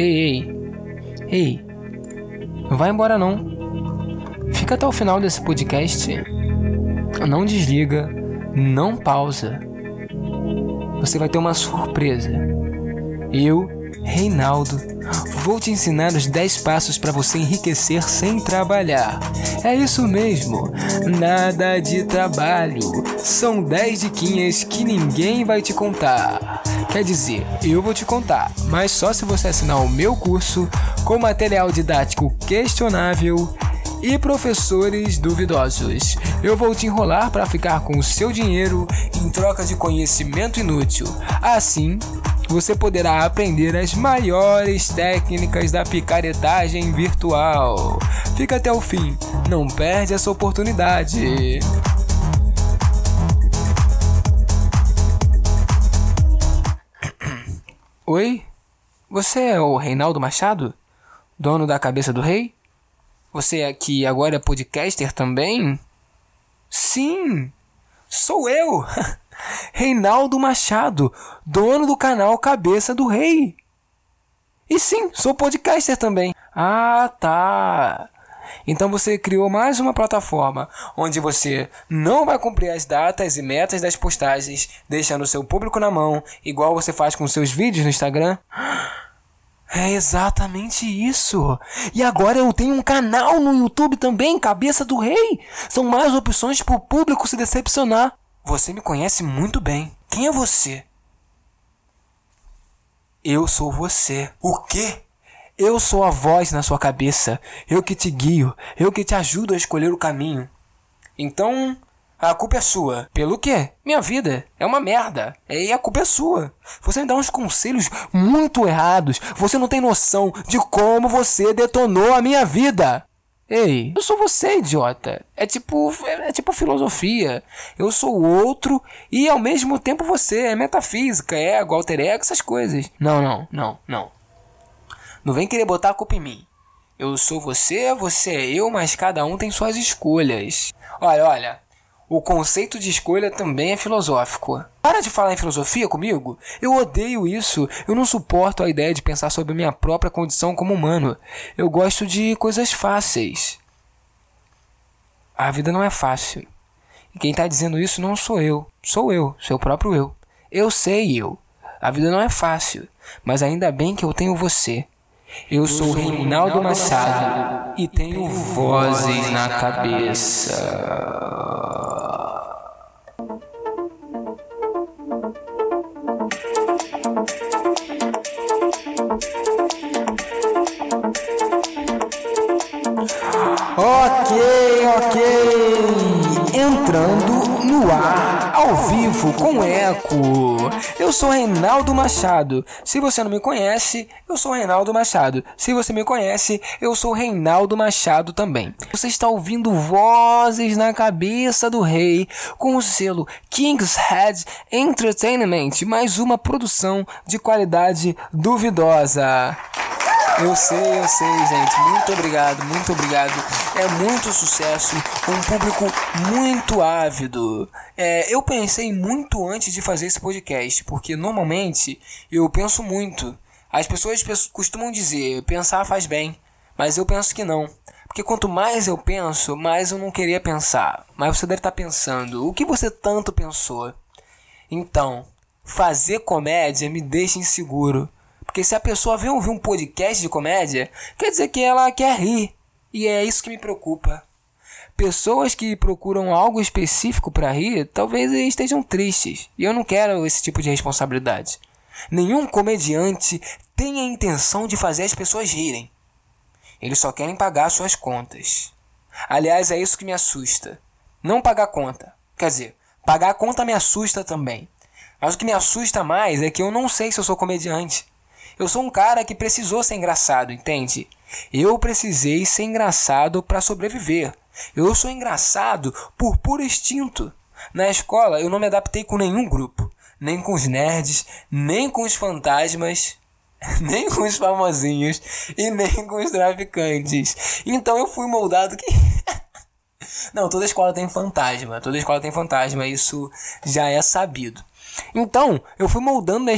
Ei, ei. Ei. Não vai embora não. Fica até o final desse podcast. Não desliga, não pausa. Você vai ter uma surpresa. Eu, Reinaldo, vou te ensinar os 10 passos para você enriquecer sem trabalhar. É isso mesmo, nada de trabalho. São 10 diquinhas que ninguém vai te contar. Quer dizer, eu vou te contar, mas só se você assinar o meu curso com material didático questionável e professores duvidosos. Eu vou te enrolar para ficar com o seu dinheiro em troca de conhecimento inútil. Assim, você poderá aprender as maiores técnicas da picaretagem virtual. Fica até o fim, não perde essa oportunidade. Oi? Você é o Reinaldo Machado? Dono da cabeça do rei? Você aqui agora é podcaster também? Sim, sou eu, Reinaldo Machado, dono do canal Cabeça do Rei. E sim, sou podcaster também. Ah, tá. Então você criou mais uma plataforma onde você não vai cumprir as datas e metas das postagens, deixando o seu público na mão, igual você faz com seus vídeos no Instagram? É exatamente isso. E agora eu tenho um canal no YouTube também, Cabeça do Rei. São mais opções para o público se decepcionar. Você me conhece muito bem. Quem é você? Eu sou você. O quê? Eu sou a voz na sua cabeça. Eu que te guio. Eu que te ajudo a escolher o caminho. Então, a culpa é sua. Pelo quê? Minha vida é uma merda. E a culpa é sua. Você me dá uns conselhos muito errados. Você não tem noção de como você detonou a minha vida. Ei, eu sou você, idiota. É tipo, é, é tipo filosofia. Eu sou o outro e ao mesmo tempo você. É metafísica, é ego, alter ego, essas coisas. Não, não, não, não. Não vem querer botar a culpa em mim. Eu sou você, você é eu, mas cada um tem suas escolhas. Olha, olha. O conceito de escolha também é filosófico. Para de falar em filosofia comigo. Eu odeio isso. Eu não suporto a ideia de pensar sobre minha própria condição como humano. Eu gosto de coisas fáceis. A vida não é fácil. E quem está dizendo isso não sou eu. Sou eu, seu próprio eu. Eu sei eu. A vida não é fácil. Mas ainda bem que eu tenho você. Eu sou Reinaldo Machado e tenho vozes na cabeça. Ok, ok. Entrando no ar, ao vivo, com eco. Eu sou Reinaldo Machado. Se você não me conhece, eu sou Reinaldo Machado. Se você me conhece, eu sou Reinaldo Machado também. Você está ouvindo Vozes na Cabeça do Rei com o selo King's Head Entertainment, mais uma produção de qualidade duvidosa. Eu sei, eu sei, gente. Muito obrigado, muito obrigado. É muito sucesso, um público muito ávido. É, eu pensei muito antes de fazer esse podcast, porque normalmente eu penso muito. As pessoas costumam dizer, pensar faz bem, mas eu penso que não. Porque quanto mais eu penso, mais eu não queria pensar. Mas você deve estar pensando, o que você tanto pensou? Então, fazer comédia me deixa inseguro. Porque se a pessoa vem ouvir um podcast de comédia, quer dizer que ela quer rir. E é isso que me preocupa. Pessoas que procuram algo específico para rir, talvez estejam tristes. E eu não quero esse tipo de responsabilidade. Nenhum comediante tem a intenção de fazer as pessoas rirem. Eles só querem pagar suas contas. Aliás, é isso que me assusta. Não pagar conta. Quer dizer, pagar conta me assusta também. Mas o que me assusta mais é que eu não sei se eu sou comediante. Eu sou um cara que precisou ser engraçado, entende? Eu precisei ser engraçado para sobreviver. Eu sou engraçado por puro instinto. Na escola eu não me adaptei com nenhum grupo, nem com os nerds, nem com os fantasmas, nem com os famosinhos e nem com os traficantes. Então eu fui moldado que Não, toda escola tem fantasma, toda escola tem fantasma, isso já é sabido. Então, eu fui moldando minha,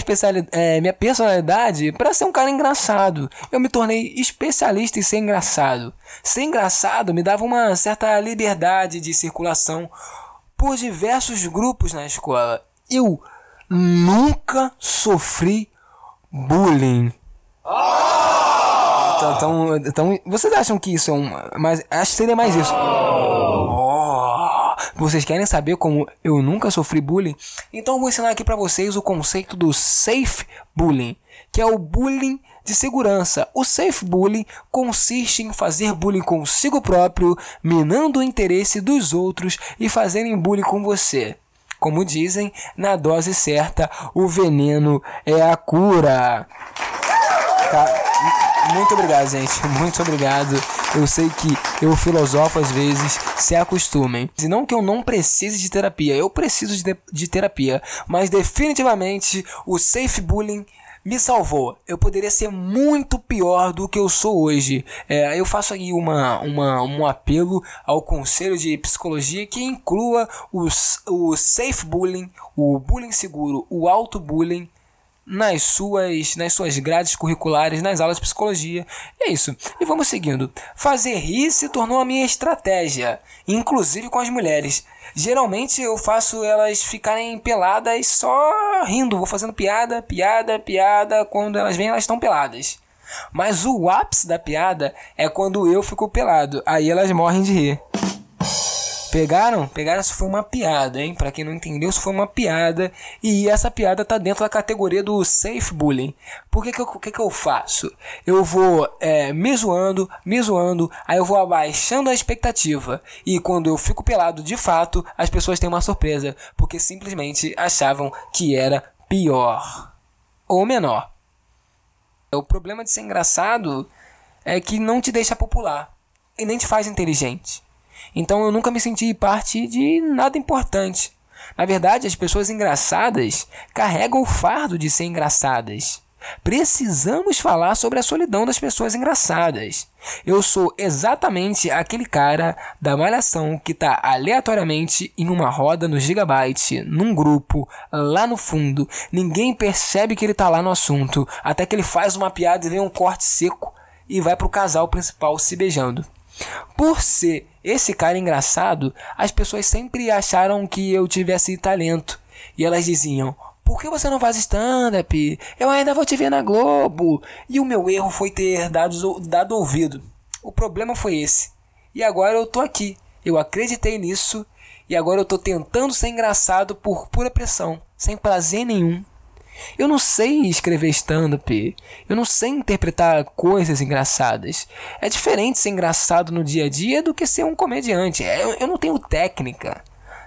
é, minha personalidade para ser um cara engraçado. Eu me tornei especialista em ser engraçado. Ser engraçado me dava uma certa liberdade de circulação por diversos grupos na escola. Eu nunca sofri bullying. Então, então, então, vocês acham que isso é um. Mas acho que seria mais isso. Vocês querem saber como eu nunca sofri bullying? Então eu vou ensinar aqui para vocês o conceito do safe bullying, que é o bullying de segurança. O safe bullying consiste em fazer bullying consigo próprio, minando o interesse dos outros e fazerem bullying com você. Como dizem, na dose certa, o veneno é a cura. Muito obrigado, gente. Muito obrigado. Eu sei que eu filosofo às vezes, se acostumem. E não que eu não precise de terapia, eu preciso de, de terapia. Mas definitivamente o safe bullying me salvou. Eu poderia ser muito pior do que eu sou hoje. É, eu faço aqui uma, uma, um apelo ao Conselho de Psicologia que inclua os, o safe bullying, o bullying seguro, o auto bullying nas suas, nas suas grades curriculares, nas aulas de psicologia. É isso. E vamos seguindo. Fazer rir se tornou a minha estratégia, inclusive com as mulheres. Geralmente eu faço elas ficarem peladas só rindo, vou fazendo piada, piada, piada. Quando elas vêm, elas estão peladas. Mas o ápice da piada é quando eu fico pelado. Aí elas morrem de rir. Pegaram? Pegaram, isso foi uma piada, hein? Para quem não entendeu, isso foi uma piada. E essa piada tá dentro da categoria do safe bullying. Por que que eu, que que eu faço? Eu vou é, me zoando, me zoando, aí eu vou abaixando a expectativa. E quando eu fico pelado de fato, as pessoas têm uma surpresa. Porque simplesmente achavam que era pior. Ou menor. O problema de ser engraçado é que não te deixa popular. E nem te faz inteligente. Então eu nunca me senti parte de nada importante. Na verdade, as pessoas engraçadas carregam o fardo de ser engraçadas. Precisamos falar sobre a solidão das pessoas engraçadas. Eu sou exatamente aquele cara da malhação que está aleatoriamente em uma roda no Gigabyte, num grupo, lá no fundo. Ninguém percebe que ele está lá no assunto, até que ele faz uma piada e vem um corte seco e vai para o casal principal se beijando. Por ser esse cara engraçado, as pessoas sempre acharam que eu tivesse talento. E elas diziam: Por que você não faz stand-up? Eu ainda vou te ver na Globo. E o meu erro foi ter dado, dado ouvido. O problema foi esse. E agora eu tô aqui. Eu acreditei nisso. E agora eu tô tentando ser engraçado por pura pressão, sem prazer nenhum. Eu não sei escrever stand-up. Eu não sei interpretar coisas engraçadas. É diferente ser engraçado no dia a dia do que ser um comediante. É, eu, eu não tenho técnica.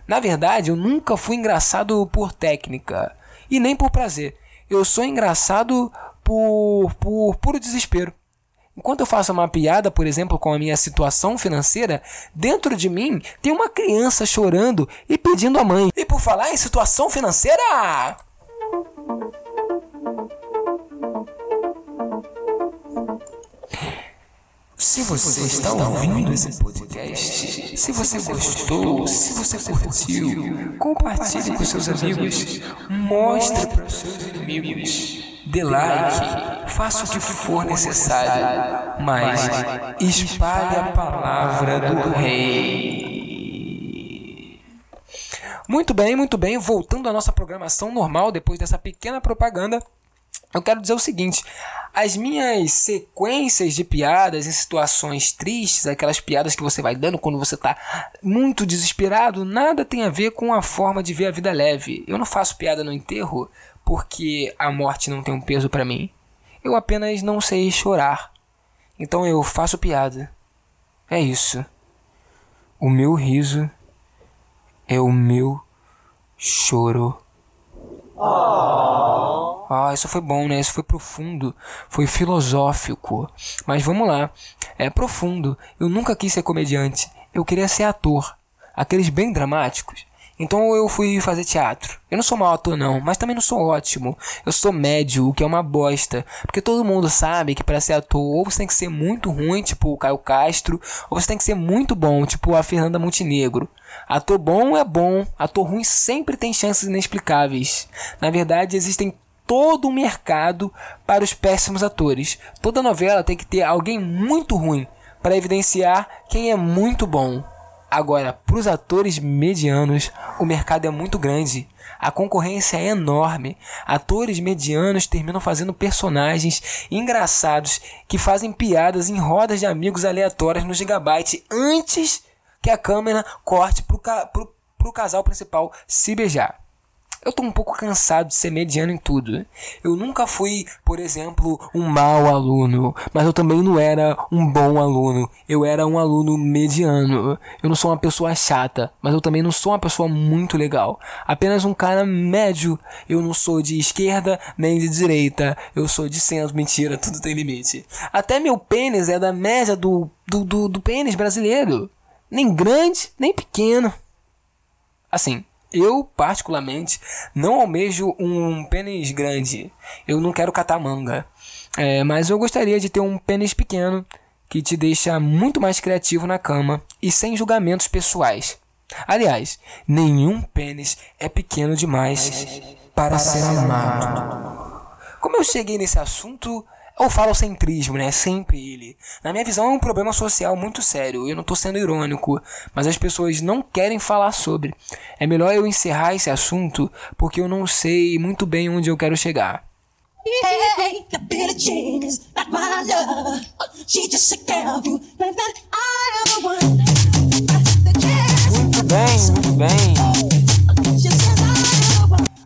Na verdade, eu nunca fui engraçado por técnica e nem por prazer. Eu sou engraçado por, por puro desespero. Enquanto eu faço uma piada, por exemplo, com a minha situação financeira, dentro de mim tem uma criança chorando e pedindo a mãe. E por falar em situação financeira, se você está ouvindo esse podcast, se você gostou, se você curtiu, compartilhe com seus amigos, mostre para seus inimigos, dê like, faça o que for necessário, mas espalhe a palavra do Rei. Muito bem, muito bem. Voltando à nossa programação normal, depois dessa pequena propaganda, eu quero dizer o seguinte: as minhas sequências de piadas em situações tristes, aquelas piadas que você vai dando quando você está muito desesperado, nada tem a ver com a forma de ver a vida leve. Eu não faço piada no enterro porque a morte não tem um peso para mim. Eu apenas não sei chorar. Então eu faço piada. É isso. O meu riso é o meu choro. Ah, isso foi bom, né? Isso foi profundo, foi filosófico. Mas vamos lá. É profundo. Eu nunca quis ser comediante. Eu queria ser ator. Aqueles bem dramáticos. Então eu fui fazer teatro. Eu não sou mau ator não, mas também não sou ótimo. Eu sou médio, o que é uma bosta. Porque todo mundo sabe que para ser ator ou você tem que ser muito ruim, tipo o Caio Castro, ou você tem que ser muito bom, tipo a Fernanda Montenegro. Ator bom é bom, ator ruim sempre tem chances inexplicáveis. Na verdade, existem todo um mercado para os péssimos atores. Toda novela tem que ter alguém muito ruim para evidenciar quem é muito bom. Agora, para os atores medianos, o mercado é muito grande. A concorrência é enorme. Atores medianos terminam fazendo personagens engraçados que fazem piadas em rodas de amigos aleatórias no Gigabyte antes que a câmera corte para o ca casal principal se beijar. Eu tô um pouco cansado de ser mediano em tudo. Eu nunca fui, por exemplo, um mau aluno, mas eu também não era um bom aluno. Eu era um aluno mediano. Eu não sou uma pessoa chata, mas eu também não sou uma pessoa muito legal. Apenas um cara médio. Eu não sou de esquerda nem de direita. Eu sou de centro. Mentira, tudo tem limite. Até meu pênis é da média do, do, do, do pênis brasileiro. Nem grande, nem pequeno. Assim, eu, particularmente, não almejo um pênis grande. Eu não quero catar manga. É, mas eu gostaria de ter um pênis pequeno que te deixa muito mais criativo na cama e sem julgamentos pessoais. Aliás, nenhum pênis é pequeno demais para ser amado. Como eu cheguei nesse assunto, é o falocentrismo, né? Sempre ele. Na minha visão, é um problema social muito sério. Eu não estou sendo irônico, mas as pessoas não querem falar sobre. É melhor eu encerrar esse assunto porque eu não sei muito bem onde eu quero chegar. Muito bem, muito bem.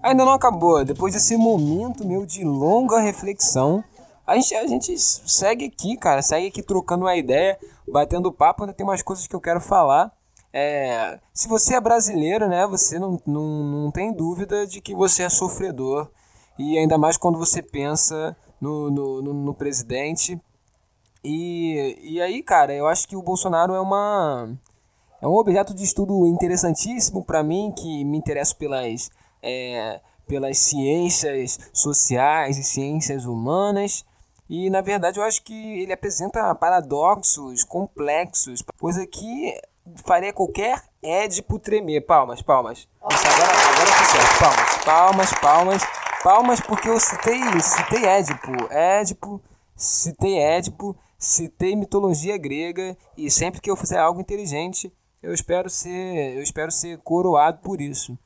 Ainda não acabou. Depois desse momento meu de longa reflexão, a gente, a gente segue aqui, cara, segue aqui trocando uma ideia, batendo papo, ainda tem umas coisas que eu quero falar. É, se você é brasileiro, né, você não, não, não tem dúvida de que você é sofredor. E ainda mais quando você pensa no, no, no, no presidente. E, e aí, cara, eu acho que o Bolsonaro é uma é um objeto de estudo interessantíssimo para mim, que me interessa pelas, é, pelas ciências sociais e ciências humanas. E na verdade eu acho que ele apresenta paradoxos complexos, coisa que faria qualquer Édipo tremer. Palmas, palmas. Isso, agora, agora tá certo. Palmas, palmas, palmas. Palmas porque eu citei, citei Édipo. Édipo, citei Édipo, citei mitologia grega e sempre que eu fizer algo inteligente, eu espero ser, eu espero ser coroado por isso.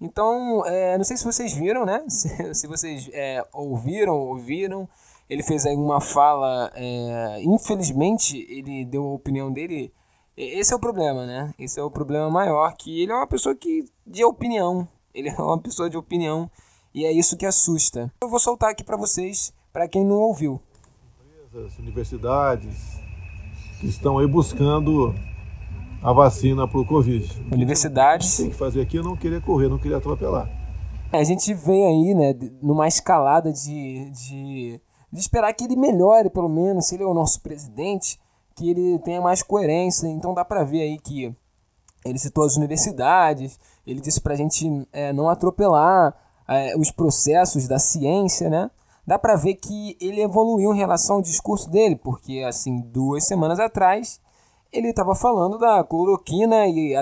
Então, é, não sei se vocês viram, né? Se, se vocês é, ouviram, ouviram ele fez aí uma fala, é, infelizmente ele deu a opinião dele. Esse é o problema, né? Esse é o problema maior, que ele é uma pessoa que de opinião. Ele é uma pessoa de opinião e é isso que assusta. Eu vou soltar aqui para vocês, para quem não ouviu. Empresas, universidades que estão aí buscando a vacina para o Covid. Universidades. Tem que fazer aqui é não querer correr, não querer atropelar. A gente vem aí, né, numa escalada de, de de esperar que ele melhore, pelo menos, se ele é o nosso presidente, que ele tenha mais coerência. Então dá para ver aí que ele citou as universidades, ele disse para a gente é, não atropelar é, os processos da ciência, né? Dá para ver que ele evoluiu em relação ao discurso dele, porque assim duas semanas atrás ele estava falando da cloroquina e,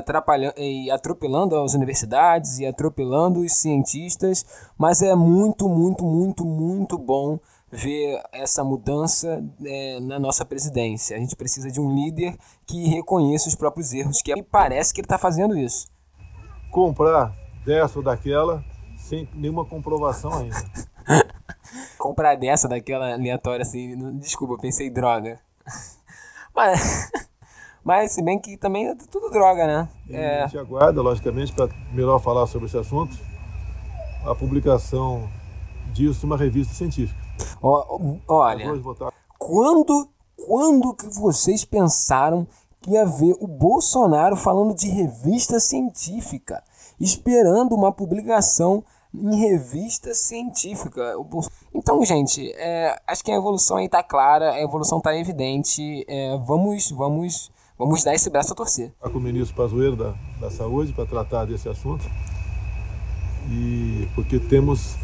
e atropelando as universidades e atropelando os cientistas, mas é muito, muito, muito, muito bom ver essa mudança é, na nossa presidência. A gente precisa de um líder que reconheça os próprios erros, que me parece que ele está fazendo isso. Comprar dessa ou daquela sem nenhuma comprovação ainda. Comprar dessa, daquela aleatória assim, desculpa, pensei droga. Mas, mas se bem que também é tudo droga, né? É... A gente aguarda, logicamente, para melhor falar sobre esse assunto, a publicação disso numa revista científica. Olha, quando, quando que vocês pensaram que ia ver o Bolsonaro falando de revista científica, esperando uma publicação em revista científica. Então, gente, é, acho que a evolução aí tá clara, a evolução tá evidente. É, vamos, vamos, vamos dar esse braço a torcer. Com o ministro Pazuello da, da Saúde para tratar desse assunto. E porque temos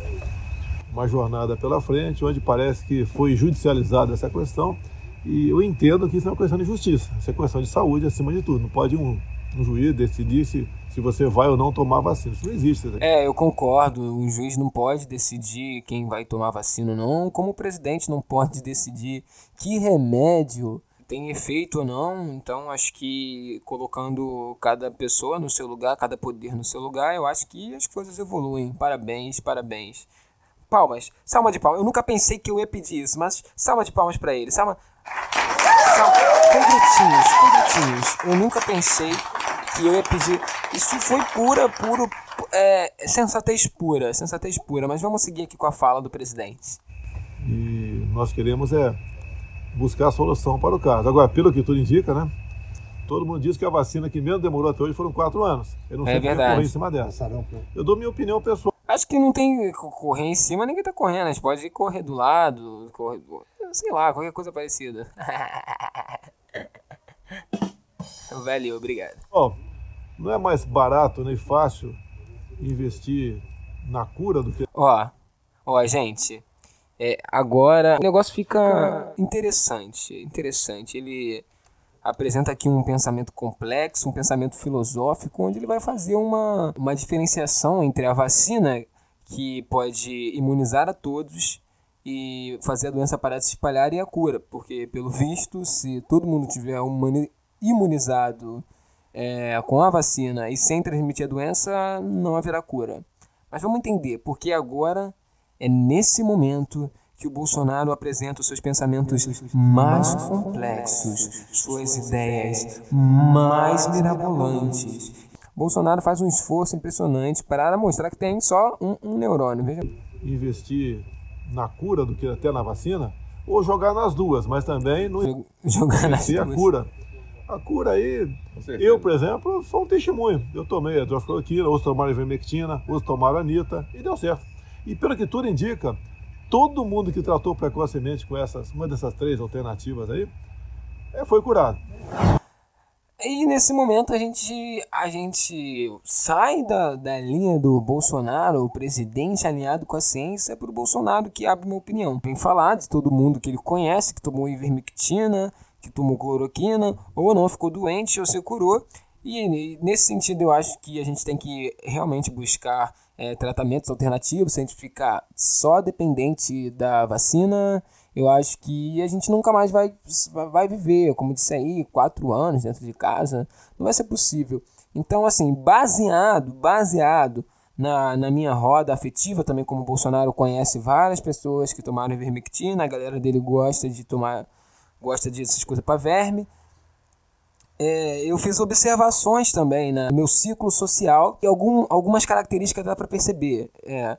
uma jornada pela frente, onde parece que foi judicializada essa questão. E eu entendo que isso é uma questão de justiça, isso é questão de saúde acima de tudo. Não pode um, um juiz decidir se, se você vai ou não tomar vacina. Isso não existe. É, eu concordo. Um juiz não pode decidir quem vai tomar vacina ou não, como o presidente não pode decidir que remédio tem efeito ou não. Então, acho que colocando cada pessoa no seu lugar, cada poder no seu lugar, eu acho que as coisas evoluem. Parabéns, parabéns. Palmas, salva de palmas. Eu nunca pensei que eu ia pedir isso, mas salva de palmas para ele. Salva. salva. Com gritinhos, com gritinhos. Eu nunca pensei que eu ia pedir. Isso foi pura, puro. É, sensatez pura, sensatez pura. Mas vamos seguir aqui com a fala do presidente. E nós queremos é buscar a solução para o caso. Agora, pelo que tudo indica, né? Todo mundo diz que a vacina que menos demorou até hoje foram quatro anos. Eu não é sei verdade. correr em cima dessa. Eu dou minha opinião pessoal. Acho que não tem correr em cima, ninguém tá correndo. A gente pode correr do lado, correr, sei lá, qualquer coisa parecida. Valeu, obrigado. Ó, não é mais barato nem fácil investir na cura do que. Ó, ó, gente. É, agora o negócio fica interessante. Interessante. Ele apresenta aqui um pensamento complexo, um pensamento filosófico, onde ele vai fazer uma, uma diferenciação entre a vacina, que pode imunizar a todos e fazer a doença parar de se espalhar, e a cura. Porque, pelo visto, se todo mundo tiver imunizado é, com a vacina e sem transmitir a doença, não haverá cura. Mas vamos entender, porque agora é nesse momento que o Bolsonaro apresenta os seus pensamentos mais complexos, suas ideias mais mirabolantes. Bolsonaro faz um esforço impressionante para mostrar que tem só um, um neurônio. Veja. Investir na cura do que até na vacina, ou jogar nas duas, mas também no jogar nas duas. a cura. A cura aí, eu, por exemplo, sou um testemunho. Eu tomei a hidroxicloroquina, outros tomaram ivermectina, outros tomaram anita, e deu certo. E pelo que tudo indica, todo mundo que tratou precocemente com essas, uma dessas três alternativas aí, é, foi curado. E nesse momento a gente, a gente sai da, da linha do Bolsonaro, o presidente alinhado com a ciência, para o Bolsonaro que abre uma opinião. Vem falar de todo mundo que ele conhece, que tomou ivermectina, que tomou cloroquina, ou não ficou doente ou se curou. E nesse sentido eu acho que a gente tem que realmente buscar é, tratamentos alternativos, se a gente ficar só dependente da vacina, eu acho que a gente nunca mais vai, vai viver, como disse aí, quatro anos dentro de casa, não vai ser possível. Então, assim, baseado, baseado na, na minha roda afetiva, também como o Bolsonaro conhece várias pessoas que tomaram ivermectina, a galera dele gosta de tomar, gosta dessas coisas para verme, é, eu fiz observações também no né, meu ciclo social e algum, algumas características dá para perceber. É,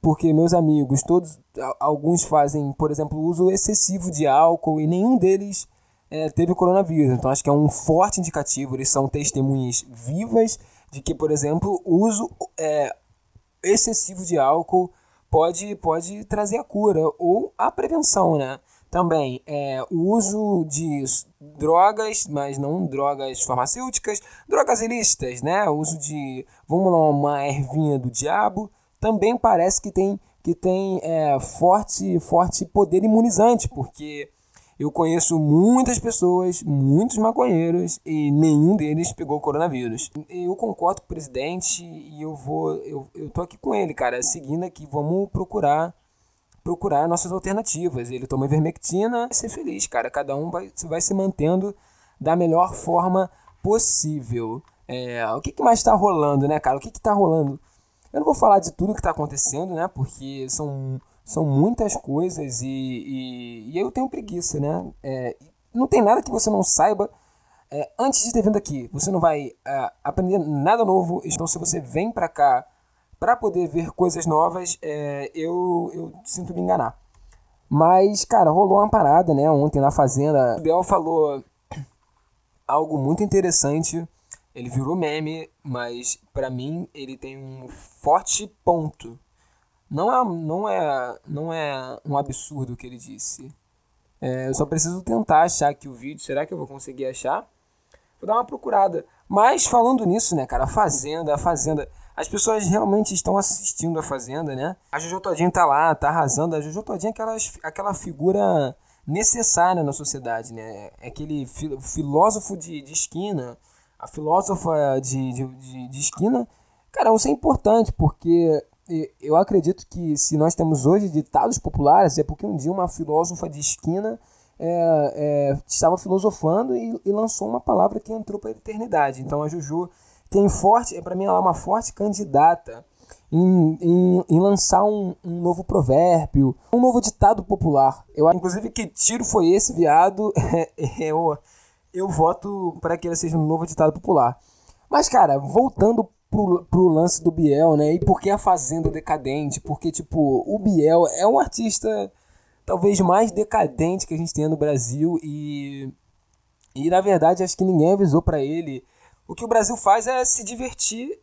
porque meus amigos, todos, alguns fazem, por exemplo, uso excessivo de álcool e nenhum deles é, teve coronavírus. Então acho que é um forte indicativo. Eles são testemunhas vivas de que, por exemplo, uso é, excessivo de álcool pode, pode trazer a cura ou a prevenção, né? Também é, o uso de drogas, mas não drogas farmacêuticas, drogas ilícitas, né? O uso de, vamos lá, uma ervinha do diabo, também parece que tem, que tem é, forte, forte poder imunizante, porque eu conheço muitas pessoas, muitos maconheiros, e nenhum deles pegou coronavírus. Eu concordo com o presidente e eu vou. Eu, eu tô aqui com ele, cara, seguindo aqui, vamos procurar procurar nossas alternativas. Ele toma ivermectina, ser feliz, cara. Cada um vai, vai se mantendo da melhor forma possível. É, o que, que mais está rolando, né, cara? O que está rolando? Eu não vou falar de tudo que está acontecendo, né? Porque são, são muitas coisas e, e, e eu tenho preguiça, né? É, não tem nada que você não saiba é, antes de ter vindo aqui. Você não vai é, aprender nada novo. Então, se você vem para cá para poder ver coisas novas, é, eu, eu sinto me enganar. Mas, cara, rolou uma parada, né, ontem na Fazenda. O Bel falou algo muito interessante. Ele virou meme, mas para mim ele tem um forte ponto. Não é, não é, não é um absurdo o que ele disse. É, eu só preciso tentar achar aqui o vídeo. Será que eu vou conseguir achar? Vou dar uma procurada. Mas falando nisso, né, cara, a Fazenda, a Fazenda. As pessoas realmente estão assistindo a Fazenda, né? A Jojo Todinho tá lá, tá arrasando. A Jojo Todinho é aquela, aquela figura necessária na sociedade, né? É aquele filósofo de, de esquina, a filósofa de, de, de esquina. Cara, isso é importante, porque eu acredito que se nós temos hoje ditados populares, é porque um dia uma filósofa de esquina é, é, estava filosofando e, e, lançou uma palavra que entrou para a eternidade. Então a Juju tem forte, é para mim ela é uma forte candidata em, em, em lançar um, um, novo provérbio, um novo ditado popular. Eu inclusive que tiro foi esse, viado. eu, eu voto para que ele seja um novo ditado popular. Mas cara, voltando pro, pro lance do Biel, né? E por que a Fazenda decadente? Porque tipo, o Biel é um artista talvez mais decadente que a gente tem no Brasil e e na verdade acho que ninguém avisou para ele. O que o Brasil faz é se divertir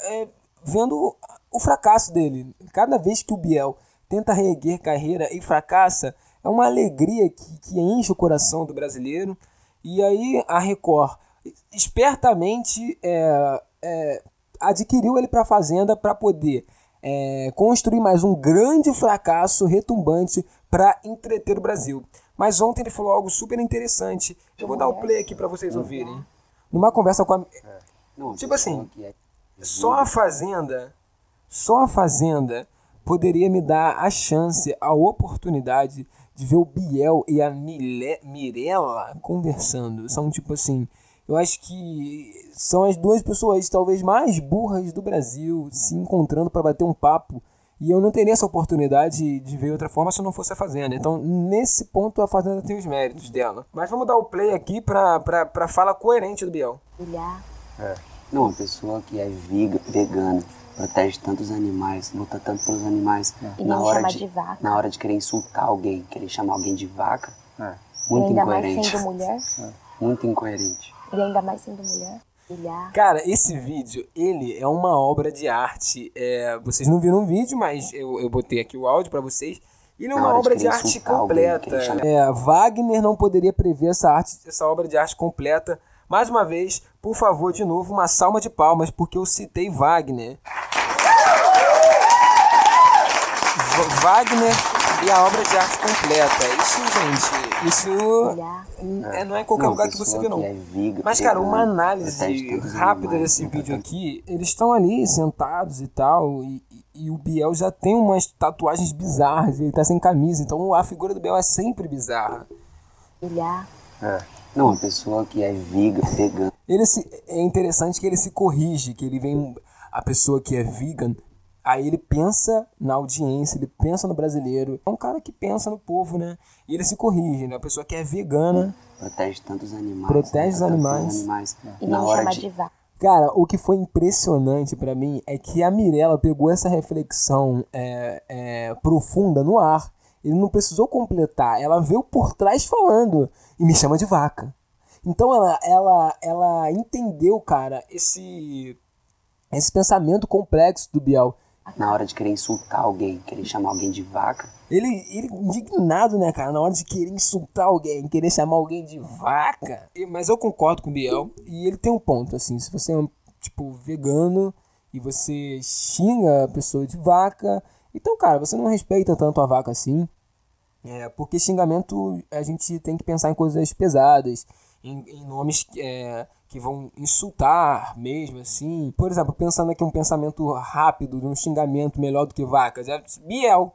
é, vendo o fracasso dele. Cada vez que o Biel tenta reerguer carreira e fracassa, é uma alegria que, que enche o coração do brasileiro. E aí a Record espertamente é, é, adquiriu ele para a Fazenda para poder é, construir mais um grande fracasso retumbante para entreter o Brasil. Mas ontem ele falou algo super interessante. Eu vou dar o play aqui para vocês ouvirem. Numa conversa com a. É. Tipo assim, é só a Fazenda, só a Fazenda poderia me dar a chance, a oportunidade de ver o Biel e a Mile, Mirella conversando. São tipo assim, eu acho que são as duas pessoas talvez mais burras do Brasil se encontrando para bater um papo e eu não teria essa oportunidade de ver outra forma se eu não fosse a Fazenda. Então, nesse ponto, a Fazenda tem os méritos dela. Mas vamos dar o play aqui pra, pra, pra fala coerente do Biel. É. Não, uma pessoa que é viga, vegana, protege tantos animais, luta tanto pelos animais. É. Na, hora de, de na hora de querer insultar alguém, querer chamar alguém de vaca, é. muito e ainda incoerente. mais sendo mulher. É. Muito incoerente. E ainda mais sendo mulher. Cara, esse vídeo, ele é uma obra de arte. É, vocês não viram o vídeo, mas eu, eu botei aqui o áudio para vocês. Ele é uma obra de, de arte completa. É, Wagner não poderia prever essa arte, essa obra de arte completa. Mais uma vez, por favor, de novo, uma salva de palmas, porque eu citei Wagner. Wagner e a obra de arte completa. Isso, gente, isso é, não é em qualquer não, lugar que você vê, não. É Mas, cara, uma análise rápida desse vídeo aqui, eles estão ali sentados e tal, e, e, o Biel já tem umas tatuagens bizarras, ele tá sem camisa, então a figura do Biel é sempre bizarra. É. Não, uma pessoa que é vegan, vegana. Ele se, é interessante que ele se corrige, que ele vem. A pessoa que é vegan Aí ele pensa na audiência, ele pensa no brasileiro. É um cara que pensa no povo, né? E ele se corrige, né? A pessoa que é vegana. Protege tantos animais. Protege né? os animais. animais e na hora de... de Cara, o que foi impressionante para mim é que a Mirella pegou essa reflexão é, é, profunda no ar. Ele não precisou completar. Ela veio por trás falando e me chama de vaca. Então ela, ela, ela entendeu, cara, esse, esse pensamento complexo do Biel na hora de querer insultar alguém, querer chamar alguém de vaca. Ele, ele indignado, né, cara, na hora de querer insultar alguém, querer chamar alguém de vaca. Mas eu concordo com o Biel e ele tem um ponto, assim, se você é um, tipo, vegano e você xinga a pessoa de vaca, então, cara, você não respeita tanto a vaca assim. É, porque xingamento a gente tem que pensar em coisas pesadas, em, em nomes é, que vão insultar mesmo, assim. Por exemplo, pensando aqui um pensamento rápido, de um xingamento melhor do que vacas, é Biel.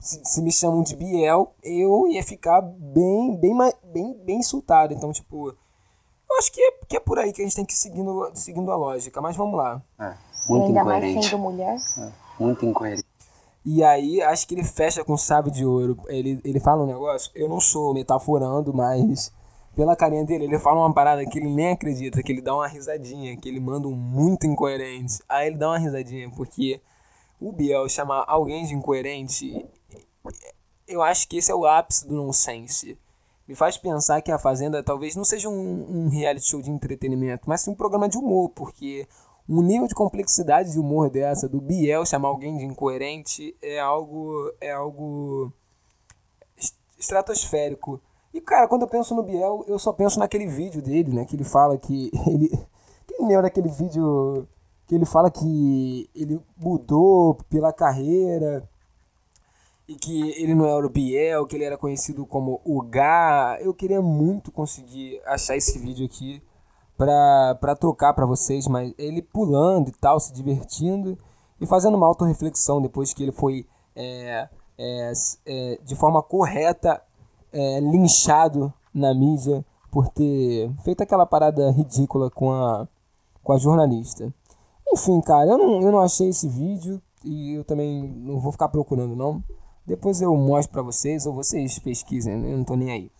Se, se, me chamam de Biel, eu ia ficar bem, bem, bem, bem insultado. Então, tipo, eu acho que é, que é por aí que a gente tem que ir seguindo, seguindo a lógica. Mas vamos lá. É, muito ainda incoerente. mais sendo mulher. É, muito incoerente. E aí, acho que ele fecha com chave de ouro. Ele, ele fala um negócio, eu não sou metaforando, mas pela carinha dele, ele fala uma parada que ele nem acredita, que ele dá uma risadinha, que ele manda um muito incoerente. Aí ele dá uma risadinha, porque o Biel chamar alguém de incoerente, eu acho que esse é o ápice do nonsense. Me faz pensar que a Fazenda talvez não seja um, um reality show de entretenimento, mas sim um programa de humor, porque um nível de complexidade de humor dessa, do Biel chamar alguém de incoerente, é algo, é algo estratosférico E, cara, quando eu penso no Biel, eu só penso naquele vídeo dele, né? Que ele fala que ele. Quem lembra daquele vídeo que ele fala que ele mudou pela carreira e que ele não era o Biel, que ele era conhecido como o Gá. Eu queria muito conseguir achar esse vídeo aqui pra, pra trocar pra vocês, mas ele pulando e tal, se divertindo e fazendo uma autorreflexão depois que ele foi é, é, é, de forma correta é, linchado na mídia por ter feito aquela parada ridícula com a, com a jornalista. Enfim, cara, eu não, eu não achei esse vídeo e eu também não vou ficar procurando, não. Depois eu mostro pra vocês ou vocês pesquisem, eu não tô nem aí.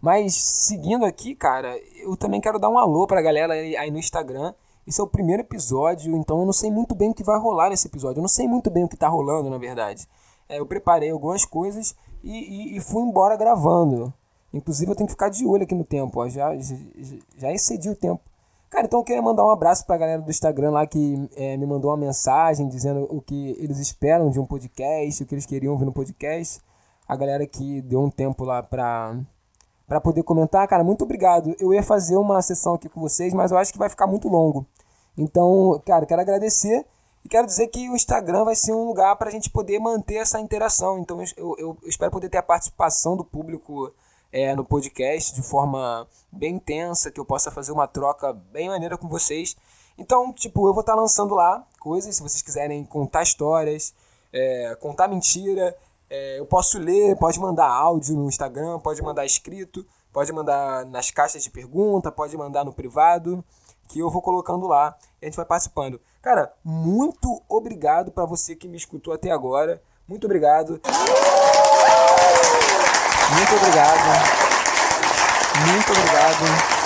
Mas seguindo aqui, cara, eu também quero dar um alô pra galera aí no Instagram. Esse é o primeiro episódio, então eu não sei muito bem o que vai rolar nesse episódio. Eu não sei muito bem o que tá rolando, na verdade. É, eu preparei algumas coisas e, e, e, fui embora gravando. Inclusive eu tenho que ficar de olho aqui no tempo, ó. Já, já, já excedi o tempo. Cara, então eu queria mandar um abraço pra galera do Instagram lá que é, me mandou uma mensagem dizendo o que eles esperam de um podcast, o que eles queriam ouvir no podcast. A galera que deu um tempo lá pra, pra poder comentar. Cara, muito obrigado. Eu ia fazer uma sessão aqui com vocês, mas eu acho que vai ficar muito longo. Então, cara, quero agradecer. E quero dizer que o Instagram vai ser um lugar para a gente poder manter essa interação. Então eu, eu, eu espero poder ter a participação do público é, no podcast de forma bem intensa, que eu possa fazer uma troca bem maneira com vocês. Então, tipo, eu vou estar tá lançando lá coisas, se vocês quiserem contar histórias, é, contar mentira, é, eu posso ler, pode mandar áudio no Instagram, pode mandar escrito, pode mandar nas caixas de pergunta, pode mandar no privado, que eu vou colocando lá e a gente vai participando. Cara, muito obrigado para você que me escutou até agora. Muito obrigado. Muito obrigado. Muito obrigado.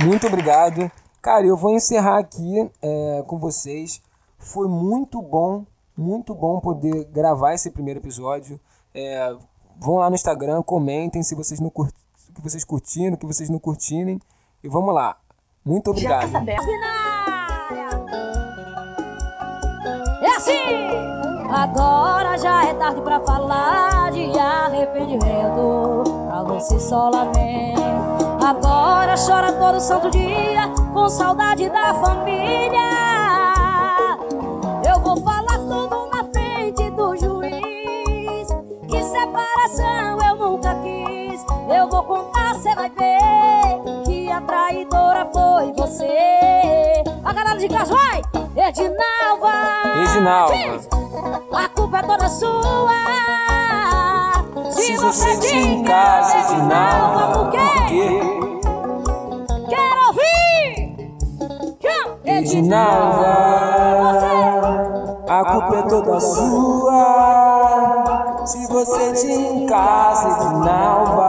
Muito obrigado. Cara, eu vou encerrar aqui é, com vocês. Foi muito bom, muito bom poder gravar esse primeiro episódio. É, vão lá no Instagram, comentem se vocês não curt... que vocês curtiram, que vocês não curtirem. E vamos lá. Muito obrigado. Já tá É assim! Agora já é tarde pra falar de arrependimento. Pra você só lamento. Agora chora todo santo dia com saudade da família. Vai ver que a traidora foi você. A galera de casa vai! Edinalva! Edinalva! A culpa é toda sua! Se, Se você tinha casa, Edinalva, por quê? Quero ouvir! Edinalva! A culpa é toda sua! Se você tinha casa, Edinalva,